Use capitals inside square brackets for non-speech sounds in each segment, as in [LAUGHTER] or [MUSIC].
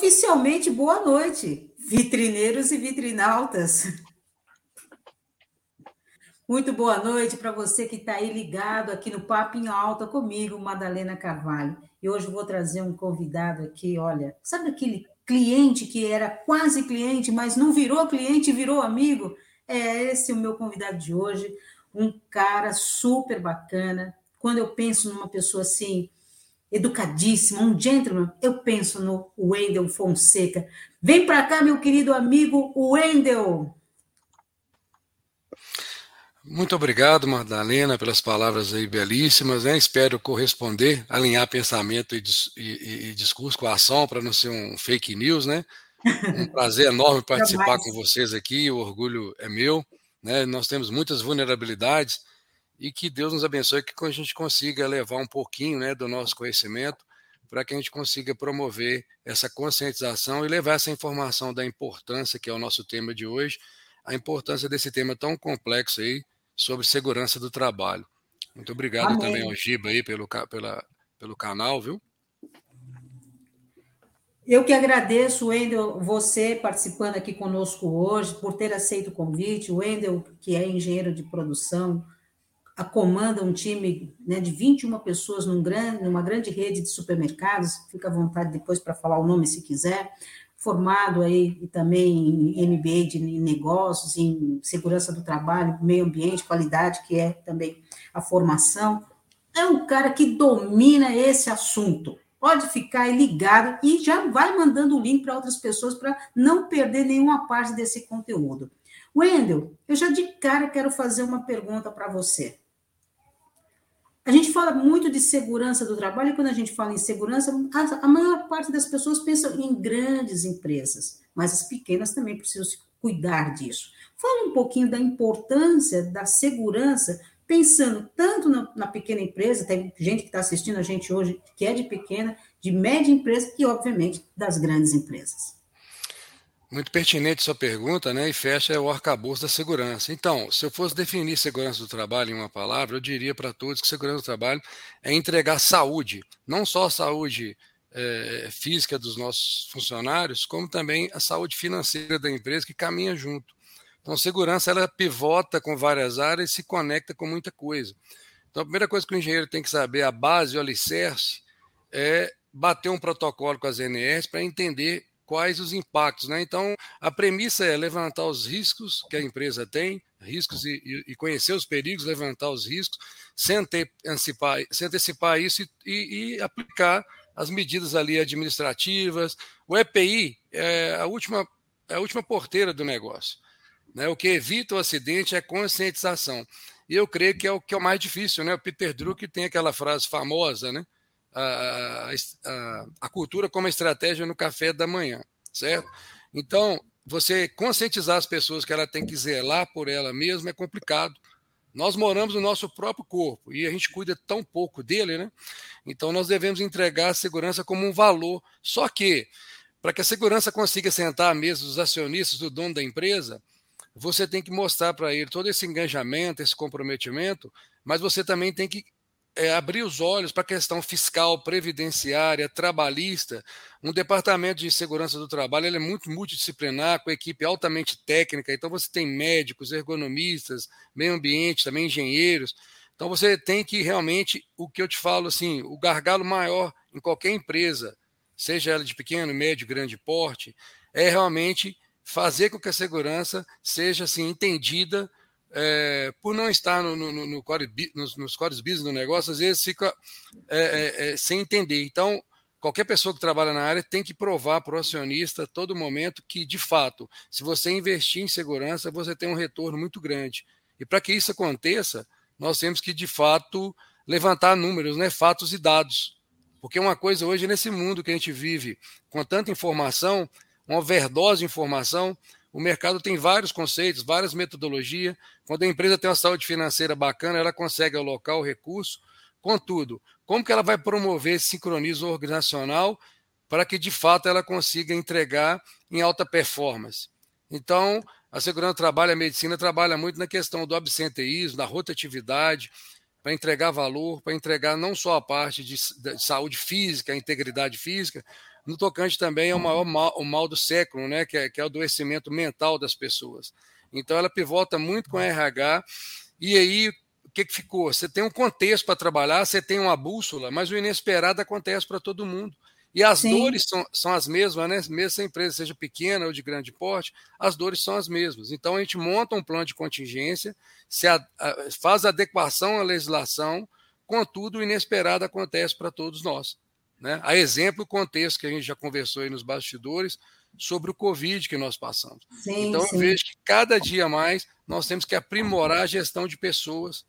Oficialmente, boa noite, vitrineiros e vitrinautas. Muito boa noite para você que está aí ligado aqui no Papo em Alta comigo, Madalena Carvalho. E hoje eu vou trazer um convidado aqui, olha, sabe aquele cliente que era quase cliente, mas não virou cliente, virou amigo? É esse o meu convidado de hoje, um cara super bacana. Quando eu penso numa pessoa assim, educadíssima, um gentleman, eu penso no Wendel Fonseca. Vem para cá, meu querido amigo Wendel. Muito obrigado, Madalena, pelas palavras aí belíssimas. Né? Espero corresponder, alinhar pensamento e, e, e discurso com a ação para não ser um fake news, né? Um [LAUGHS] prazer enorme participar com vocês aqui, o orgulho é meu. Né? Nós temos muitas vulnerabilidades e que Deus nos abençoe que a gente consiga levar um pouquinho né, do nosso conhecimento para que a gente consiga promover essa conscientização e levar essa informação da importância, que é o nosso tema de hoje, a importância desse tema tão complexo aí sobre segurança do trabalho. Muito obrigado Amém. também ao Giba aí pelo, pela, pelo canal, viu? Eu que agradeço, Wendel, você participando aqui conosco hoje, por ter aceito o convite. O Wendel, que é engenheiro de produção, comanda um time né, de 21 pessoas num grande, numa grande rede de supermercados, fica à vontade depois para falar o nome se quiser, formado aí também em MBA de negócios, em segurança do trabalho, meio ambiente, qualidade, que é também a formação. É um cara que domina esse assunto. Pode ficar ligado e já vai mandando o link para outras pessoas para não perder nenhuma parte desse conteúdo. Wendel, eu já de cara quero fazer uma pergunta para você. A gente fala muito de segurança do trabalho, e quando a gente fala em segurança, a, maior parte das pessoas pensam em grandes empresas, mas as pequenas também precisam cuidar disso. Fala um pouquinho da importância da segurança, pensando tanto na, na pequena empresa, tem gente que está assistindo a gente hoje que é de pequena, de média empresa e, obviamente, das grandes empresas. Muito pertinente sua pergunta, né? E fecha o arcabouço da segurança. Então, se eu fosse definir segurança do trabalho em uma palavra, eu diria para todos que segurança do trabalho é entregar saúde, não só a saúde é, física dos nossos funcionários, como também a saúde financeira da empresa que caminha junto. Então, segurança ela pivota com várias áreas e se conecta com muita coisa. Então, a primeira coisa que o engenheiro tem que saber, a base, o alicerce, é bater um protocolo com as NRs para entender quais os impactos. Né? Então, a premissa é levantar os riscos que a empresa tem, riscos e, e conhecer os perigos, levantar os riscos, se antecipar, se antecipar isso e, e, aplicar as medidas ali administrativas. O EPI é a última, é a última porteira do negócio. Né? O que evita o acidente é conscientização. E eu creio que é o que é o mais difícil. Né? O Peter Drucker tem aquela frase famosa, né? A, a, a cultura como estratégia no café da manhã, certo? Então, você conscientizar as pessoas que ela tem que zelar por ela mesma é complicado. Nós moramos no nosso próprio corpo e a gente cuida tão pouco dele, né? Então nós devemos entregar a segurança como um valor. Só que, para que a segurança consiga sentar à mesa dos acionistas, do dono da empresa, você tem que mostrar para ele todo esse engajamento, esse comprometimento, mas você também tem que é, abrir os olhos para a questão fiscal, previdenciária, trabalhista. Um departamento de segurança do trabalho é muito multidisciplinar, com equipe altamente técnica. Então, você tem médicos, ergonomistas, meio ambiente, também engenheiros. Então, você tem que realmente, o que eu te falo, assim, o gargalo maior em qualquer empresa, seja ela de pequeno, médio, grande porte, é realmente fazer com que a segurança seja assim entendida é, por não estar no, no, no core, nos, nos cores business do negócio, às vezes fica é, é, é, sem entender. Então, qualquer pessoa que trabalha na área tem que provar para o acionista todo momento que, de fato, se você investir em segurança, você tem um retorno muito grande. E para que isso aconteça, nós temos que, de fato, levantar números, né, fatos e dados. Porque uma coisa hoje, nesse mundo que a gente vive, com tanta informação, uma overdose de informação, o mercado tem vários conceitos, várias metodologias. Quando a empresa tem uma saúde financeira bacana, ela consegue alocar o recurso. Contudo, como que ela vai promover esse sincronismo organizacional para que de fato ela consiga entregar em alta performance? Então, a segurança do trabalho, a medicina trabalha muito na questão do absenteísmo, da rotatividade, para entregar valor, para entregar não só a parte de, de, saúde física, a integridade física, no tocante também ao maior mal, o mal do século, né, que é, que é o adoecimento mental das pessoas. Então ela pivota muito com a RH, e aí o que, que ficou? Você tem um contexto para trabalhar, você tem uma bússola, mas o inesperado acontece para todo mundo. E as Sim. dores são, são as mesmas, né? Mesmo se a empresa seja pequena ou de grande porte, as dores são as mesmas. Então a gente monta um plano de contingência, se a, a, faz adequação à legislação, contudo, o inesperado acontece para todos nós. Né? A exemplo, o contexto que a gente já conversou aí nos bastidores sobre o Covid que nós passamos. Sim, então sim. eu vejo que cada dia mais nós temos que aprimorar a gestão de pessoas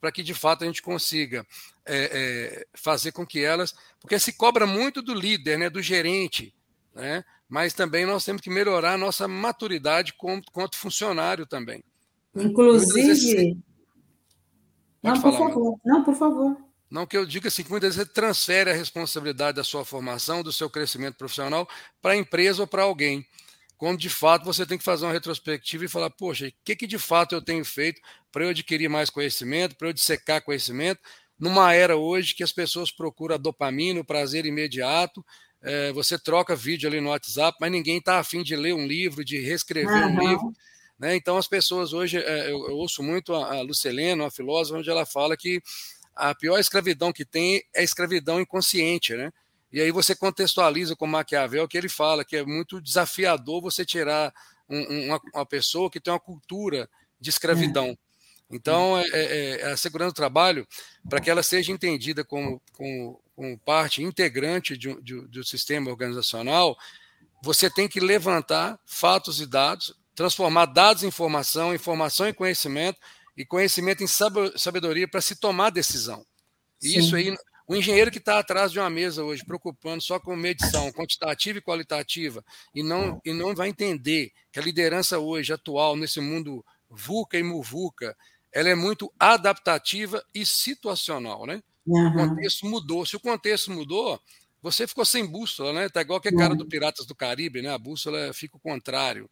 para que de fato a gente consiga é, é, fazer com que elas, porque se cobra muito do líder, né, do gerente, né, mas também nós temos que melhorar a nossa maturidade como, quanto funcionário também. Né. Inclusive. Não, por favor. Não, por favor. Não que eu diga assim, que muitas vezes você transfere a responsabilidade da sua formação, do seu crescimento profissional para a empresa ou para alguém quando de fato você tem que fazer uma retrospectiva e falar, poxa, o que, que de fato eu tenho feito para eu adquirir mais conhecimento, para eu dissecar conhecimento, numa era hoje que as pessoas procuram a dopamina, o prazer imediato, é, você troca vídeo ali no WhatsApp, mas ninguém está afim de ler um livro, de reescrever uhum. um livro. Né? Então as pessoas hoje, é, eu, eu, ouço muito a, a Lucelena, uma filósofa, onde ela fala que a pior escravidão que tem é a escravidão inconsciente, né? E aí você contextualiza com Maquiavel que ele fala que é muito desafiador você tirar um, uma, uma, pessoa que tem uma cultura de escravidão. É. Então, é, é, é, a segurança do trabalho, para que ela seja entendida como, como, como parte integrante de, de, do sistema organizacional, você tem que levantar fatos e dados, transformar dados em informação, informação em conhecimento e conhecimento em sabedoria para se tomar decisão. E Sim. isso aí o engenheiro que está atrás de uma mesa hoje, preocupando só com medição quantitativa e qualitativa, e não, e não vai entender que a liderança hoje, atual, nesse mundo VUCA e MUVUCA, ela é muito adaptativa e situacional, né? Uhum. O contexto mudou. Se o contexto mudou, você ficou sem bússola, né? Tá igual que a cara do Piratas do Caribe, né? A bússola fica o contrário.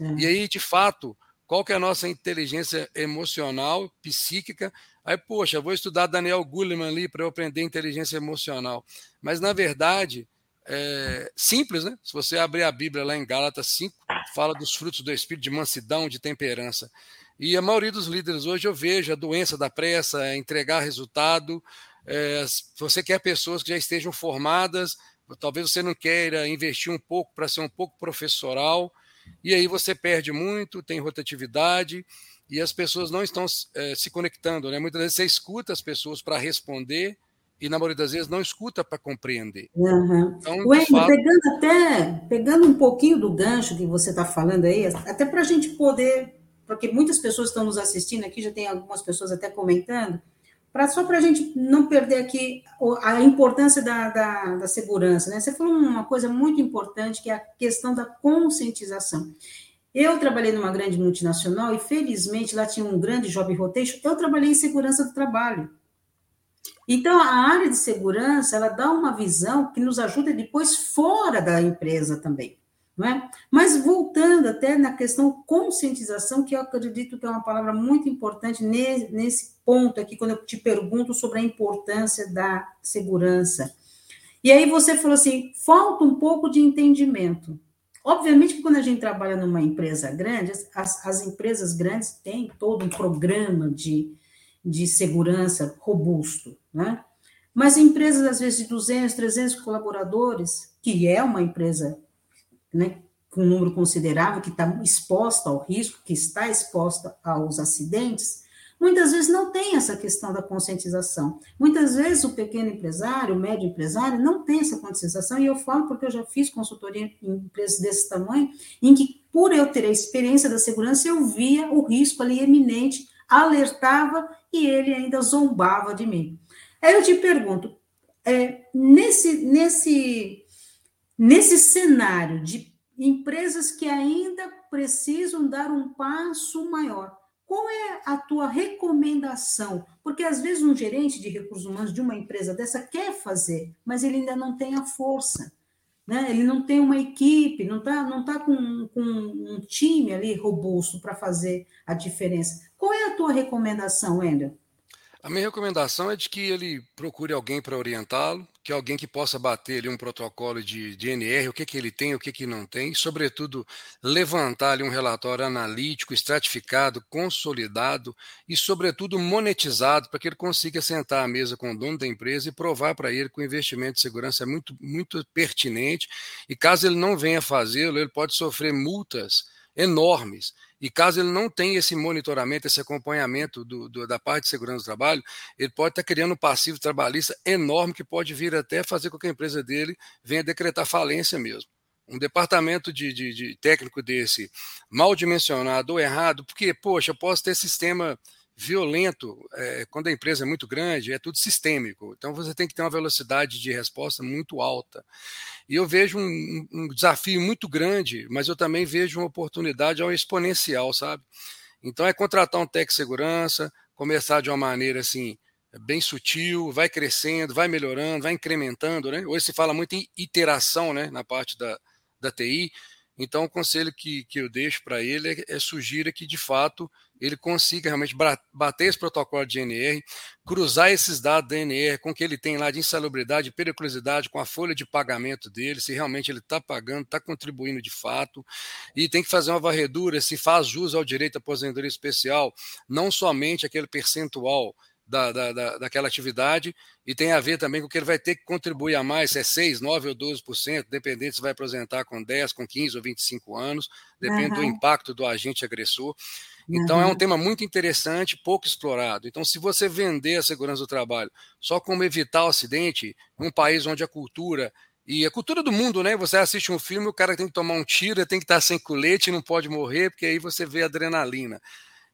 Uhum. E aí, de fato, qual que é a nossa inteligência emocional, psíquica Aí, poxa, vou estudar Daniel Goleman ali para eu aprender inteligência emocional. Mas, na verdade, é simples, né? Se você abrir a Bíblia lá em Gálatas 5, fala dos frutos do Espírito de mansidão, de temperança. E a maioria dos líderes hoje eu vejo a doença da pressa, é entregar resultado. É, você quer pessoas que já estejam formadas, talvez você não queira investir um pouco para ser um pouco professoral, e aí você perde muito, tem rotatividade e as pessoas não estão é, se conectando. Né? Muitas vezes você escuta as pessoas para responder e, na maioria das vezes, não escuta para compreender. Uhum. Então, Ué, fato... pegando até, pegando um pouquinho do gancho que você está falando aí, até para a gente poder, porque muitas pessoas estão nos assistindo aqui, já tem algumas pessoas até comentando, pra, só para a gente não perder aqui a importância da, da, da segurança. Né? Você falou uma coisa muito importante, que é a questão da conscientização. Eu trabalhei numa grande multinacional e, felizmente, lá tinha um grande job rotation. Eu trabalhei em segurança do trabalho. Então, a área de segurança, ela dá uma visão que nos ajuda depois fora da empresa também. Não é? Mas voltando até na questão conscientização, que eu acredito que é uma palavra muito importante nesse ponto aqui, quando eu te pergunto sobre a importância da segurança. E aí você falou assim, falta um pouco de entendimento. Obviamente que quando a gente trabalha numa empresa grande, as, as empresas grandes têm todo um programa de, de segurança robusto, né? Mas empresas, às vezes, de 200, 300 colaboradores, que é uma empresa né, com um número considerável, que está exposta ao risco, que está exposta aos acidentes, muitas vezes não tem essa questão da conscientização. Muitas vezes o pequeno empresário, o médio empresário, não tem essa conscientização, e eu falo porque eu já fiz consultoria em empresas desse tamanho, em que, por eu ter a experiência da segurança, eu via o risco ali eminente, alertava e ele ainda zombava de mim. Aí eu te pergunto, é, nesse, nesse, nesse cenário de empresas que ainda precisam dar um passo maior, qual é a tua recomendação? Porque às vezes um gerente de recursos humanos de uma empresa dessa quer fazer, mas ele ainda não tem a força. Né? Ele não tem uma equipe, não está não tá com, com um time ali robusto para fazer a diferença. Qual é a tua recomendação, Ender? A minha recomendação é de que ele procure alguém para orientá-lo, que alguém que possa bater ali um protocolo de, de NR, o que, que ele tem, o que, que não tem, e, sobretudo, levantar ali um relatório analítico, estratificado, consolidado e, sobretudo, monetizado, para que ele consiga sentar à mesa com o dono da empresa e provar para ele que o investimento de segurança é muito, muito pertinente, e caso ele não venha fazê-lo, ele pode sofrer multas enormes. E caso ele não tenha esse monitoramento, esse acompanhamento do, do, da parte de segurança do trabalho, ele pode estar criando um passivo trabalhista enorme que pode vir até fazer com que a empresa dele venha decretar falência mesmo. Um departamento de, de, de técnico desse mal dimensionado ou errado, porque, poxa, eu posso ter sistema violento, é, quando a empresa é muito grande, é tudo sistêmico. Então você tem que ter uma velocidade de resposta muito alta. E eu vejo um, um desafio muito grande, mas eu também vejo uma oportunidade ao exponencial, sabe? Então é contratar um tech segurança, começar de uma maneira assim bem sutil, vai crescendo, vai melhorando, vai incrementando, né? Hoje se fala muito em iteração, né, na parte da, da TI. Então, o conselho que, que eu deixo para ele é, é sugira que, de fato, ele consiga realmente bater esse protocolo de NR, cruzar esses dados da NR com o que ele tem lá de insalubridade, periculosidade, com a folha de pagamento dele, se realmente ele está pagando, está contribuindo de fato, e tem que fazer uma varredura se faz jus ao direito à aposentadoria especial, não somente aquele percentual da, da, da, daquela atividade e tem a ver também com que ele vai ter que contribuir a mais, se é 6, 9 ou 12%, dependendo se vai apresentar com 10, com 15 ou 25 anos, depende uhum. do impacto do agente agressor. Então uhum. é um tema muito interessante, pouco explorado. Então, se você vender a segurança do trabalho só como evitar o acidente, um país onde a cultura e a cultura do mundo, né? Você assiste um filme, o cara tem que tomar um tiro, tem que estar sem colete, não pode morrer, porque aí você vê adrenalina.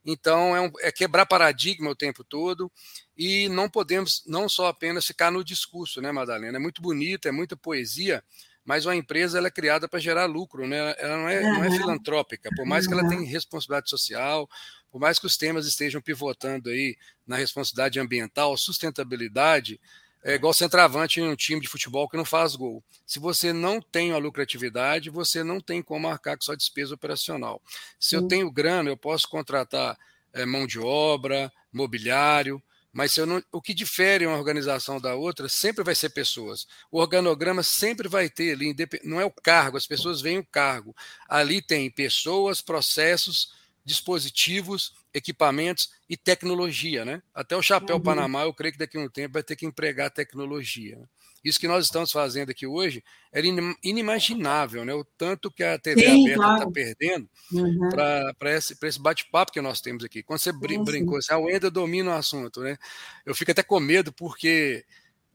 Então, é, um, é, quebrar paradigma o tempo todo e não podemos não só apenas ficar no discurso, né, Madalena? É muito bonito, é muita poesia, mas uma empresa ela é criada para gerar lucro, né? Ela não é, não é filantrópica, por mais que ela tenha responsabilidade social, por mais que os temas estejam pivotando aí na responsabilidade ambiental, sustentabilidade, é igual centroavante em um time de futebol que não faz gol. Se você não tem a lucratividade, você não tem como marcar com sua despesa operacional. Se eu tenho grana, eu posso contratar é, mão de obra, mobiliário, mas não, o que difere uma organização da outra sempre vai ser pessoas. O organograma sempre vai ter ali, não é o cargo, as pessoas veem o cargo. Ali tem pessoas, processos, dispositivos, equipamentos e tecnologia, né? Até o chapéu uhum. Panamá, eu creio que daqui a um tempo vai ter que empregar tecnologia. Né? Isso que nós estamos fazendo aqui hoje era inimaginável, né? O tanto que a TV sim, aberta está claro. perdendo uhum. para esse, esse bate-papo que nós temos aqui. Quando você sim, brincou, assim, a Wenda domina o assunto, né? Eu fico até com medo, porque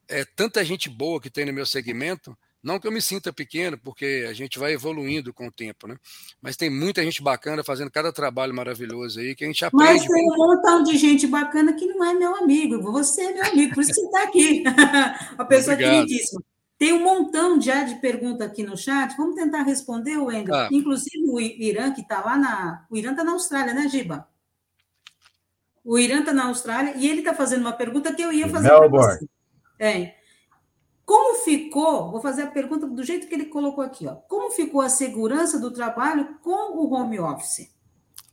é tanta gente boa que tem no meu segmento não que eu me sinta pequeno, porque a gente vai evoluindo com o tempo, né? Mas tem muita gente bacana fazendo cada trabalho maravilhoso aí que a gente aprende. Mas tem um montão de gente bacana que não é meu amigo. Você é meu amigo, por isso que você está aqui. [LAUGHS] A pessoa queridíssima. Tem um montão já de perguntas aqui no chat. Vamos tentar responder, Wendel. Ah. Inclusive o Irã, que está lá na. O Irã está na Austrália, né, Giba? O Irã está na Austrália e ele está fazendo uma pergunta que eu ia fazer para você. É. Como ficou, vou fazer a pergunta do jeito que ele colocou aqui, ó. Como ficou a segurança do trabalho com o home office?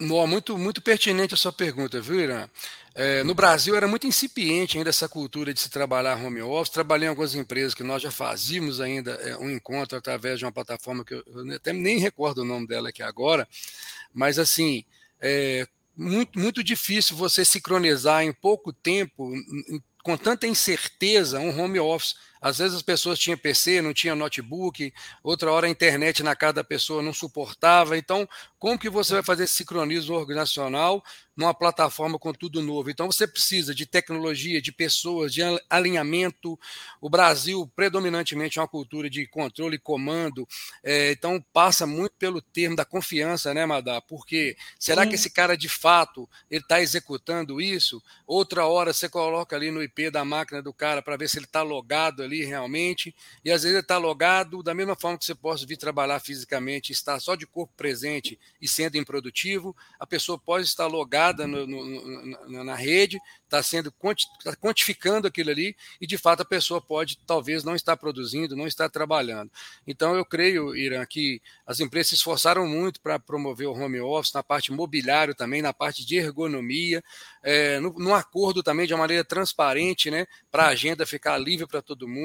muito, muito pertinente a sua pergunta, viu, Irã? É, no Brasil era muito incipiente ainda essa cultura de se trabalhar home office. Trabalhei em algumas empresas que nós já fazíamos ainda é, um encontro através de uma plataforma que eu, eu até nem recordo o nome dela aqui agora, mas assim, é muito, muito difícil você sincronizar em pouco tempo, com tanta incerteza, um home office às vezes as pessoas tinham PC, não tinham notebook, outra hora a internet na casa da pessoa não suportava. Então, como que você vai fazer esse sincronismo organizacional numa plataforma com tudo novo? Então, você precisa de tecnologia, de pessoas, de alinhamento. O Brasil, predominantemente, é uma cultura de controle e comando. É, então, passa muito pelo termo da confiança, né, Madá? Porque será Sim. que esse cara, de fato, ele está executando isso? Outra hora você coloca ali no IP da máquina do cara para ver se ele está logado ali realmente, e às vezes está logado, da mesma forma que você possa vir trabalhar fisicamente, estar só de corpo presente e sendo improdutivo, a pessoa pode estar logada no, no, na, na rede, está sendo tá quantificando aquilo ali, e de fato a pessoa pode talvez não estar produzindo, não estar trabalhando. Então eu creio, Irã, que as empresas se esforçaram muito para promover o home office, na parte mobiliário também, na parte de ergonomia, é, no, no acordo também de uma maneira transparente, né, para a agenda ficar livre para todo mundo.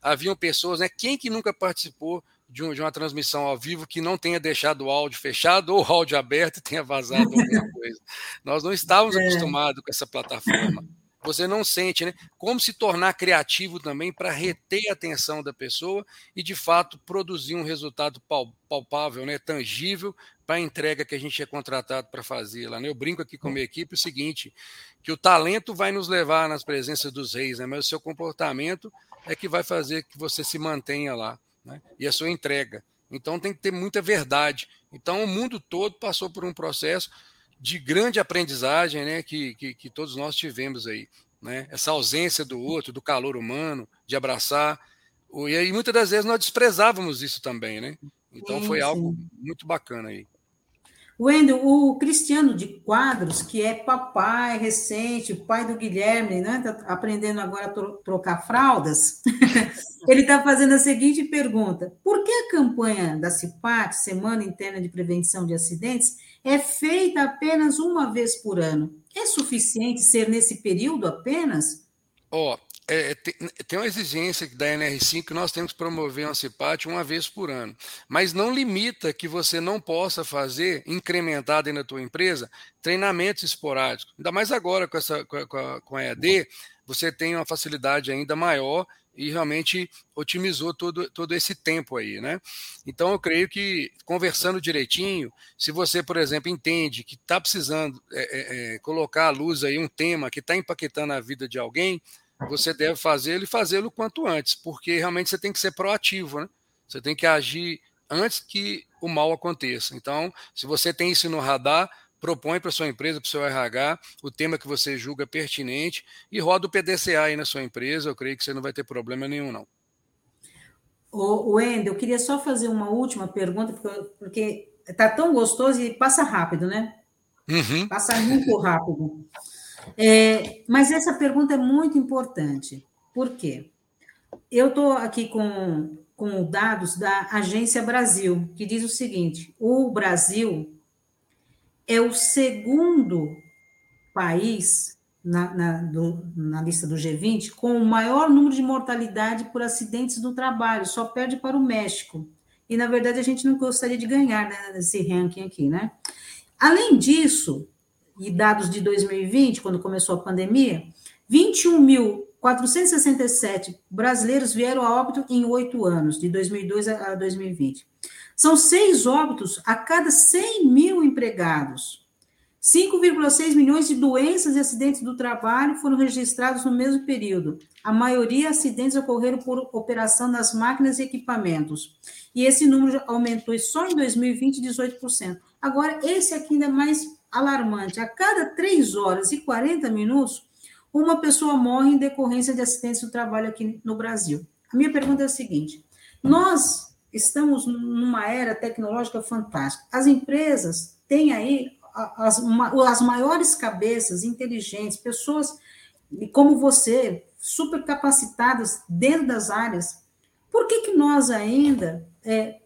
Haviam pessoas, né, quem que nunca participou de, um, de, uma transmissão ao vivo que não tenha deixado o áudio fechado ou o áudio aberto e tenha vazado alguma [LAUGHS] coisa. Nós não estávamos é. acostumados com essa plataforma. Você não sente, né? Como se tornar criativo também para reter a atenção da pessoa e, de fato, produzir um resultado palpável, né? tangível para a entrega que a gente é contratado para fazer lá. Né? Eu brinco aqui com a minha equipe o seguinte: que o talento vai nos levar nas presenças dos reis, né? mas o seu comportamento é que vai fazer que você se mantenha lá né? e a sua entrega. Então tem que ter muita verdade. Então o mundo todo passou por um processo de grande aprendizagem né, que, que, que todos nós tivemos aí. Né? Essa ausência do outro, do calor humano, de abraçar. E aí muitas das vezes nós desprezávamos isso também, né? Então sim, foi algo muito bacana aí. Wendel, o Cristiano de Quadros, que é papai recente, pai do Guilherme, né? Tá aprendendo agora a trocar fraldas. [LAUGHS] Ele está fazendo a seguinte pergunta: Por que a campanha da CIPAC, Semana Interna de Prevenção de Acidentes, é feita apenas uma vez por ano? É suficiente ser nesse período apenas? Ó, oh, é, tem, tem, uma exigência da NR5 que nós temos que promover um CIPAT uma vez por ano, mas não limita que você não possa fazer, incrementar dentro da tua empresa, treinamentos esporádicos. Ainda mais agora com, essa, com, a, com a EAD, você tem uma facilidade ainda maior e realmente otimizou todo, todo esse tempo aí, né? Então eu creio que conversando direitinho, se você, por exemplo, entende que está precisando é, é, é, colocar à luz aí um tema que está impactando a vida de alguém, você deve fazê-lo e fazê-lo quanto antes, porque realmente você tem que ser proativo, né? Você tem que agir antes que o mal aconteça. Então, se você tem isso no radar, propõe para sua empresa, para o seu RH, o tema que você julga pertinente e roda o PDCA aí na sua empresa. Eu creio que você não vai ter problema nenhum, não. O Wendel, eu queria só fazer uma última pergunta, porque está tão gostoso e passa rápido, né? Uhum. Passa muito rápido. É, mas essa pergunta é muito importante. Por quê? Eu estou aqui com, com dados da Agência Brasil, que diz o seguinte: o Brasil é o segundo país na, na, do, na, lista do G20 com o maior número de mortalidade por acidentes do trabalho, só perde para o México. E, na verdade, a gente não gostaria de ganhar né, nesse ranking aqui, né? Além disso, e dados de 2020, quando começou a pandemia, 21.467 brasileiros vieram a óbito em oito anos, de 2002 a 2020. São seis óbitos a cada 100 mil empregados. 5,6 milhões de doenças e acidentes do trabalho foram registrados no mesmo período. A maioria acidentes ocorreram por operação das máquinas e equipamentos. E esse número aumentou só em 2020 18%. Agora, esse aqui ainda é mais alarmante. A cada 3 horas e 40 minutos, uma pessoa morre em decorrência de acidentes do trabalho aqui no Brasil. A minha pergunta é a seguinte: nós estamos numa era tecnológica fantástica. As empresas têm aí as, as maiores cabeças inteligentes, pessoas como você, super capacitadas dentro das áreas. Por que, que nós ainda, é,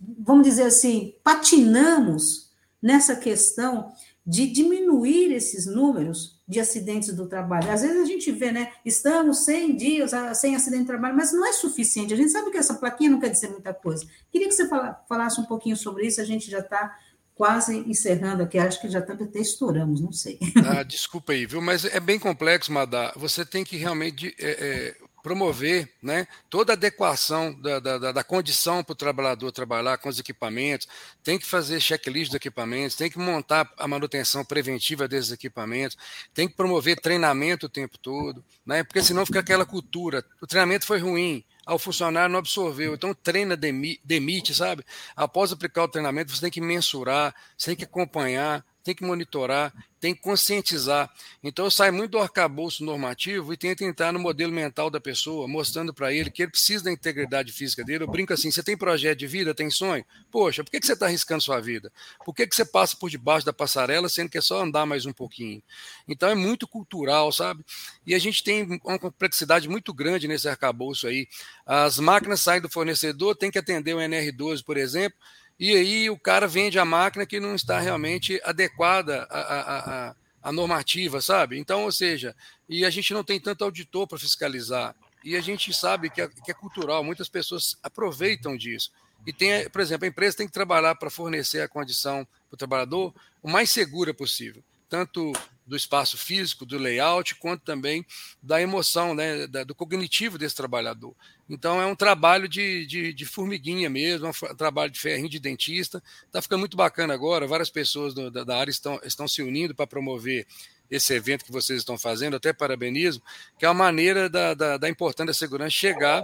vamos dizer assim, patinamos nessa questão de diminuir esses números de acidentes do trabalho. Às vezes a gente vê, né? Estamos 100 dias sem acidente de trabalho, mas não é suficiente. A gente sabe que essa plaquinha não quer dizer muita coisa. Queria que você falasse um pouquinho sobre isso, a gente já está quase encerrando aqui, acho que já tá, até estouramos, não sei. Ah, desculpa aí, viu? Mas é bem complexo, Madá. Você tem que realmente é, é, promover né, toda a adequação da, da, da condição para o trabalhador trabalhar com os equipamentos, tem que fazer checklist dos equipamentos, tem que montar a manutenção preventiva desses equipamentos, tem que promover treinamento o tempo todo, né, porque senão fica aquela cultura. O treinamento foi ruim, ao funcionário não absorveu. Então, treina, demite, sabe? Após aplicar o treinamento, você tem que mensurar, você tem que acompanhar, tem que monitorar, tem que conscientizar. Então, eu saio muito do arcabouço normativo e tento entrar no modelo mental da pessoa, mostrando para ele que ele precisa da integridade física dele. Eu brinco assim: você tem projeto de vida, tem sonho? Poxa, por que, que você está arriscando sua vida? Por que, que você passa por debaixo da passarela, sendo que é só andar mais um pouquinho? Então, é muito cultural, sabe? E a gente tem uma complexidade muito grande nesse arcabouço aí. As máquinas saem do fornecedor, tem que atender o NR12, por exemplo e aí o cara vende a máquina que não está realmente adequada à, normativa, sabe? Então, ou seja, e a gente não tem tanto auditor para fiscalizar. E a gente sabe que é, que é cultural, muitas pessoas aproveitam disso. E tem, por exemplo, a empresa tem que trabalhar para fornecer a condição para o trabalhador o mais segura possível, tanto do espaço físico, do layout, quanto também da emoção, né, da, do cognitivo desse trabalhador. Então é um trabalho de, de, de formiguinha mesmo, é um trabalho de ferrinho de dentista. Está ficando muito bacana agora, várias pessoas do, da, da área estão, estão se unindo para promover esse evento que vocês estão fazendo, até parabenizo, que é uma maneira da, da, da importância da segurança chegar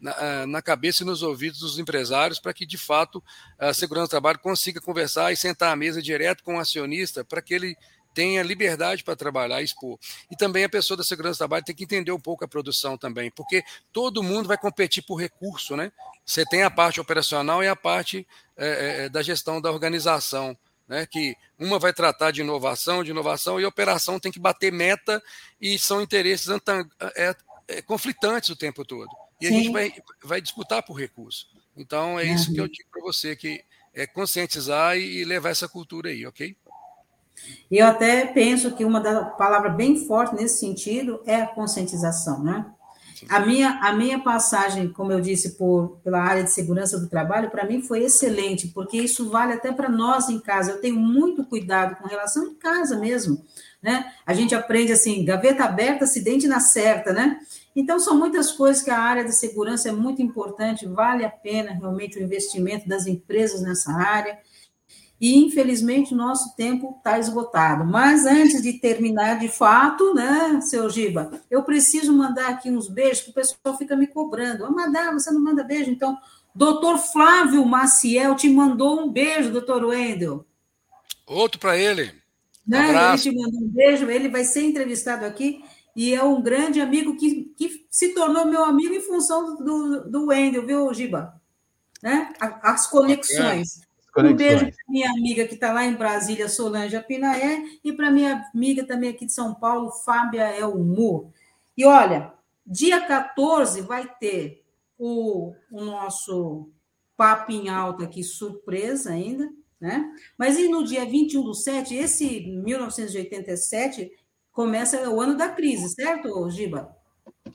na, na, cabeça e nos ouvidos dos empresários para que, de fato, a segurança do trabalho consiga conversar e sentar à mesa direto com o acionista para que ele tenha liberdade para trabalhar e expor. E também a pessoa da segurança do trabalho tem que entender um pouco a produção também, porque todo mundo vai competir por recurso, né? Você tem a parte operacional e a parte é, é, da gestão da organização. Né, que uma vai tratar de inovação, de inovação, e a operação tem que bater meta, e são interesses é, é, conflitantes o tempo todo. E Sim. a gente vai, vai disputar por recurso. Então, é isso que eu digo para você, que é conscientizar e levar essa cultura aí, ok? E eu até penso que uma da palavra bem forte nesse sentido é a conscientização, né? A minha, a minha passagem, como eu disse, por, pela área de segurança do trabalho, para mim foi excelente, porque isso vale até para nós em casa. Eu tenho muito cuidado com relação em casa mesmo, né? A gente aprende assim, gaveta aberta, acidente na certa, né? Então, são muitas coisas que a área de segurança é muito importante, vale a pena realmente o investimento das empresas nessa área e infelizmente o nosso tempo está esgotado. Mas antes de terminar de fato, né, seu Giba, eu preciso mandar aqui uns beijos, que o pessoal fica me cobrando. Ah, mandar, você não manda beijo? Então, doutor Flávio Maciel te mandou um beijo, doutor Wendel. Outro para ele. Né? Ele te mandou um beijo, ele vai ser entrevistado aqui e é um grande amigo que, que se tornou meu amigo em função do, do Wendel, viu, Giba? Né? As conexões. Um beijo para minha amiga que está lá em Brasília, Solange Pinaé, e para minha amiga também aqui de São Paulo, Fábia Elmur. E olha, dia 14 vai ter o, o nosso papo em alta aqui, surpresa ainda, né? Mas e no dia 21 do 7, esse 1987, começa o ano da crise, certo, Giba?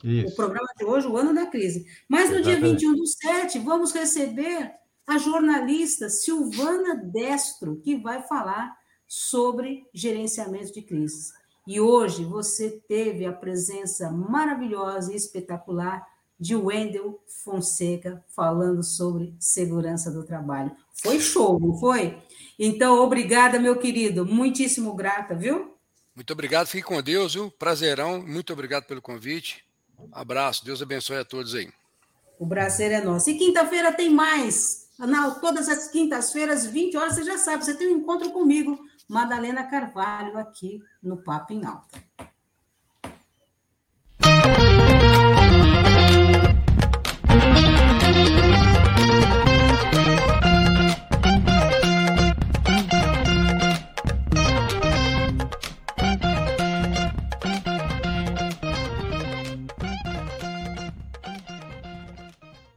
Isso. O programa de hoje, o ano da crise. Mas no Exatamente. dia 21 do 7, vamos receber a jornalista Silvana Destro, que vai falar sobre gerenciamento de crises. E hoje você teve a presença maravilhosa e espetacular de Wendel Fonseca falando sobre segurança do trabalho. Foi show, não foi? Então, obrigada, meu querido. Muitíssimo grata, viu? Muito obrigado. Fique com Deus, viu? Prazerão. Muito obrigado pelo convite. abraço. Deus abençoe a todos aí. O prazer é nosso. E quinta-feira tem mais. Não, todas as quintas-feiras, 20 horas, você já sabe, você tem um encontro comigo, Madalena Carvalho, aqui no Papo em Alta.